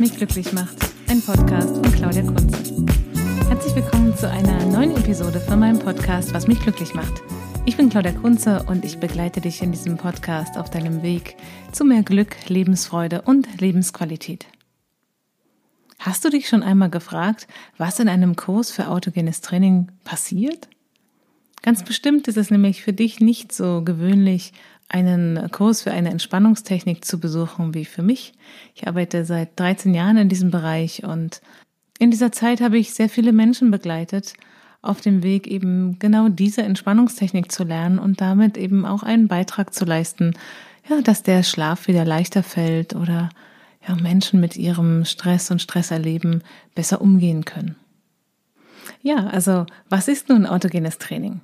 mich glücklich macht. Ein Podcast von Claudia Kunze. Herzlich willkommen zu einer neuen Episode von meinem Podcast, was mich glücklich macht. Ich bin Claudia Kunze und ich begleite dich in diesem Podcast auf deinem Weg zu mehr Glück, Lebensfreude und Lebensqualität. Hast du dich schon einmal gefragt, was in einem Kurs für autogenes Training passiert? Ganz bestimmt ist es nämlich für dich nicht so gewöhnlich, einen Kurs für eine Entspannungstechnik zu besuchen wie für mich. Ich arbeite seit 13 Jahren in diesem Bereich und in dieser Zeit habe ich sehr viele Menschen begleitet, auf dem Weg eben genau diese Entspannungstechnik zu lernen und damit eben auch einen Beitrag zu leisten, ja, dass der Schlaf wieder leichter fällt oder ja, Menschen mit ihrem Stress und Stresserleben besser umgehen können. Ja, also was ist nun autogenes Training?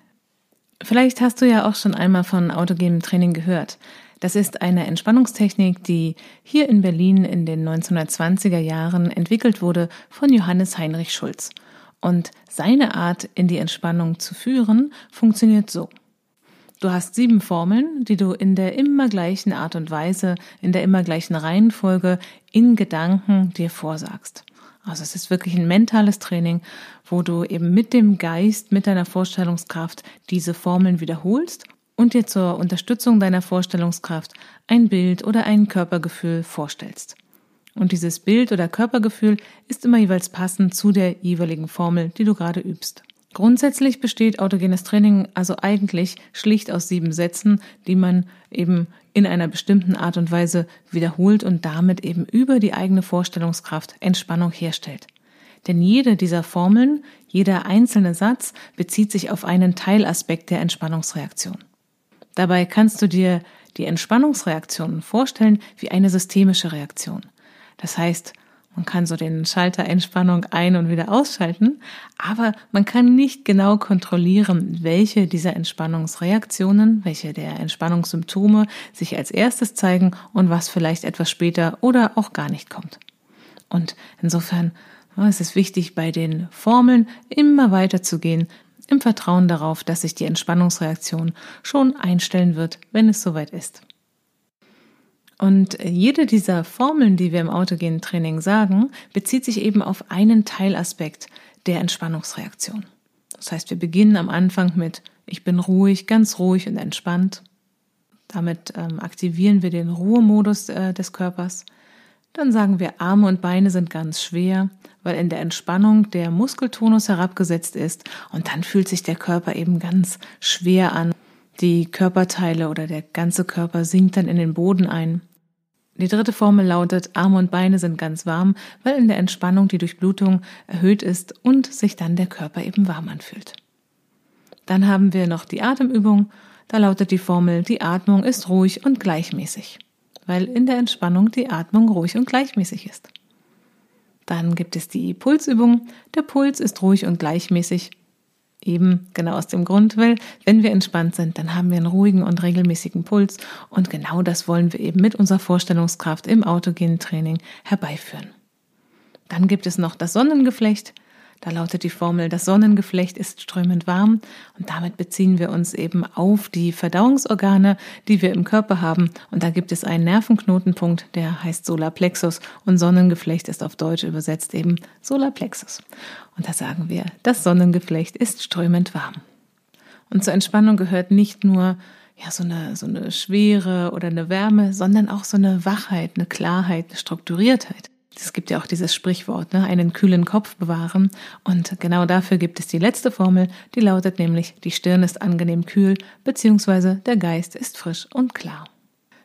Vielleicht hast du ja auch schon einmal von autogenem Training gehört. Das ist eine Entspannungstechnik, die hier in Berlin in den 1920er Jahren entwickelt wurde von Johannes Heinrich Schulz. Und seine Art, in die Entspannung zu führen, funktioniert so. Du hast sieben Formeln, die du in der immer gleichen Art und Weise, in der immer gleichen Reihenfolge in Gedanken dir vorsagst. Also es ist wirklich ein mentales Training, wo du eben mit dem Geist, mit deiner Vorstellungskraft diese Formeln wiederholst und dir zur Unterstützung deiner Vorstellungskraft ein Bild oder ein Körpergefühl vorstellst. Und dieses Bild oder Körpergefühl ist immer jeweils passend zu der jeweiligen Formel, die du gerade übst. Grundsätzlich besteht autogenes Training also eigentlich schlicht aus sieben Sätzen, die man eben in einer bestimmten Art und Weise wiederholt und damit eben über die eigene Vorstellungskraft Entspannung herstellt. Denn jede dieser Formeln, jeder einzelne Satz bezieht sich auf einen Teilaspekt der Entspannungsreaktion. Dabei kannst du dir die Entspannungsreaktionen vorstellen wie eine systemische Reaktion. Das heißt, man kann so den Schalter Entspannung ein- und wieder ausschalten, aber man kann nicht genau kontrollieren, welche dieser Entspannungsreaktionen, welche der Entspannungssymptome sich als erstes zeigen und was vielleicht etwas später oder auch gar nicht kommt. Und insofern es ist wichtig, bei den Formeln immer weiter zu gehen, im Vertrauen darauf, dass sich die Entspannungsreaktion schon einstellen wird, wenn es soweit ist. Und jede dieser Formeln, die wir im autogenen Training sagen, bezieht sich eben auf einen Teilaspekt der Entspannungsreaktion. Das heißt, wir beginnen am Anfang mit Ich bin ruhig, ganz ruhig und entspannt. Damit ähm, aktivieren wir den Ruhemodus äh, des Körpers. Dann sagen wir, Arme und Beine sind ganz schwer, weil in der Entspannung der Muskeltonus herabgesetzt ist und dann fühlt sich der Körper eben ganz schwer an. Die Körperteile oder der ganze Körper sinkt dann in den Boden ein. Die dritte Formel lautet, Arme und Beine sind ganz warm, weil in der Entspannung die Durchblutung erhöht ist und sich dann der Körper eben warm anfühlt. Dann haben wir noch die Atemübung. Da lautet die Formel, die Atmung ist ruhig und gleichmäßig, weil in der Entspannung die Atmung ruhig und gleichmäßig ist. Dann gibt es die Pulsübung. Der Puls ist ruhig und gleichmäßig, Eben genau aus dem Grund, weil wenn wir entspannt sind, dann haben wir einen ruhigen und regelmäßigen Puls und genau das wollen wir eben mit unserer Vorstellungskraft im autogenen Training herbeiführen. Dann gibt es noch das Sonnengeflecht. Da lautet die Formel, das Sonnengeflecht ist strömend warm und damit beziehen wir uns eben auf die Verdauungsorgane, die wir im Körper haben. Und da gibt es einen Nervenknotenpunkt, der heißt Solarplexus und Sonnengeflecht ist auf Deutsch übersetzt eben Solarplexus. Und da sagen wir, das Sonnengeflecht ist strömend warm. Und zur Entspannung gehört nicht nur ja, so eine, so eine Schwere oder eine Wärme, sondern auch so eine Wachheit, eine Klarheit, eine Strukturiertheit. Es gibt ja auch dieses Sprichwort, ne? einen kühlen Kopf bewahren. Und genau dafür gibt es die letzte Formel, die lautet nämlich, die Stirn ist angenehm kühl, beziehungsweise der Geist ist frisch und klar.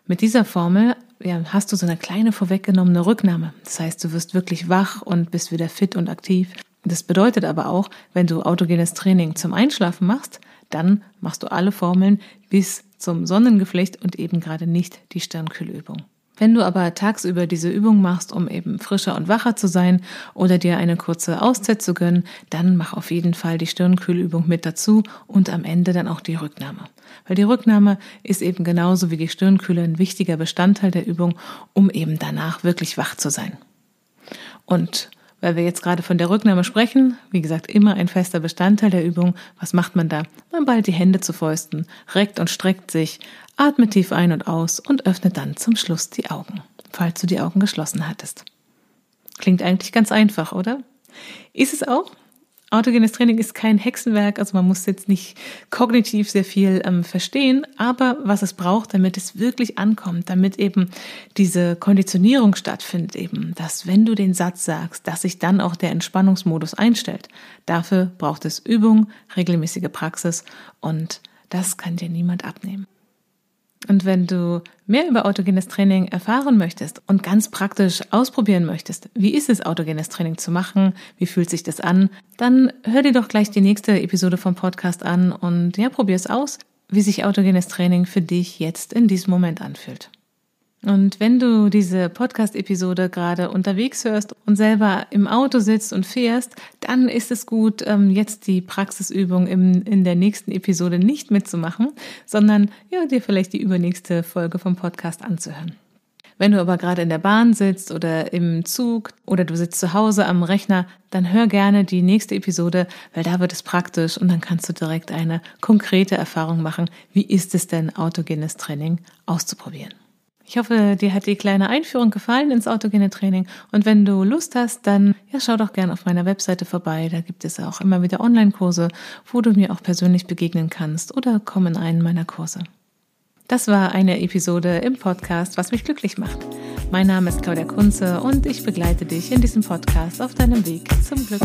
Mit dieser Formel ja, hast du so eine kleine vorweggenommene Rücknahme. Das heißt, du wirst wirklich wach und bist wieder fit und aktiv. Das bedeutet aber auch, wenn du autogenes Training zum Einschlafen machst, dann machst du alle Formeln bis zum Sonnengeflecht und eben gerade nicht die Stirnkühlübung. Wenn du aber tagsüber diese Übung machst, um eben frischer und wacher zu sein oder dir eine kurze Auszeit zu gönnen, dann mach auf jeden Fall die Stirnkühlübung mit dazu und am Ende dann auch die Rücknahme. Weil die Rücknahme ist eben genauso wie die Stirnkühle ein wichtiger Bestandteil der Übung, um eben danach wirklich wach zu sein. Und weil wir jetzt gerade von der Rücknahme sprechen, wie gesagt, immer ein fester Bestandteil der Übung. Was macht man da? Man ballt die Hände zu Fäusten, reckt und streckt sich, atmet tief ein und aus und öffnet dann zum Schluss die Augen, falls du die Augen geschlossen hattest. Klingt eigentlich ganz einfach, oder? Ist es auch? Autogenes Training ist kein Hexenwerk, also man muss jetzt nicht kognitiv sehr viel ähm, verstehen, aber was es braucht, damit es wirklich ankommt, damit eben diese Konditionierung stattfindet, eben, dass wenn du den Satz sagst, dass sich dann auch der Entspannungsmodus einstellt. Dafür braucht es Übung, regelmäßige Praxis und das kann dir niemand abnehmen. Und wenn du mehr über autogenes Training erfahren möchtest und ganz praktisch ausprobieren möchtest, wie ist es, autogenes Training zu machen, wie fühlt sich das an, dann hör dir doch gleich die nächste Episode vom Podcast an und ja, probier es aus, wie sich autogenes Training für dich jetzt in diesem Moment anfühlt. Und wenn du diese Podcast-Episode gerade unterwegs hörst und selber im Auto sitzt und fährst, dann ist es gut, ähm, jetzt die Praxisübung in der nächsten Episode nicht mitzumachen, sondern ja, dir vielleicht die übernächste Folge vom Podcast anzuhören. Wenn du aber gerade in der Bahn sitzt oder im Zug oder du sitzt zu Hause am Rechner, dann hör gerne die nächste Episode, weil da wird es praktisch und dann kannst du direkt eine konkrete Erfahrung machen, wie ist es denn, autogenes Training auszuprobieren. Ich hoffe, dir hat die kleine Einführung gefallen ins autogene Training. Und wenn du Lust hast, dann ja, schau doch gerne auf meiner Webseite vorbei. Da gibt es auch immer wieder Online-Kurse, wo du mir auch persönlich begegnen kannst oder komm in einen meiner Kurse. Das war eine Episode im Podcast, was mich glücklich macht. Mein Name ist Claudia Kunze und ich begleite dich in diesem Podcast auf deinem Weg zum Glück.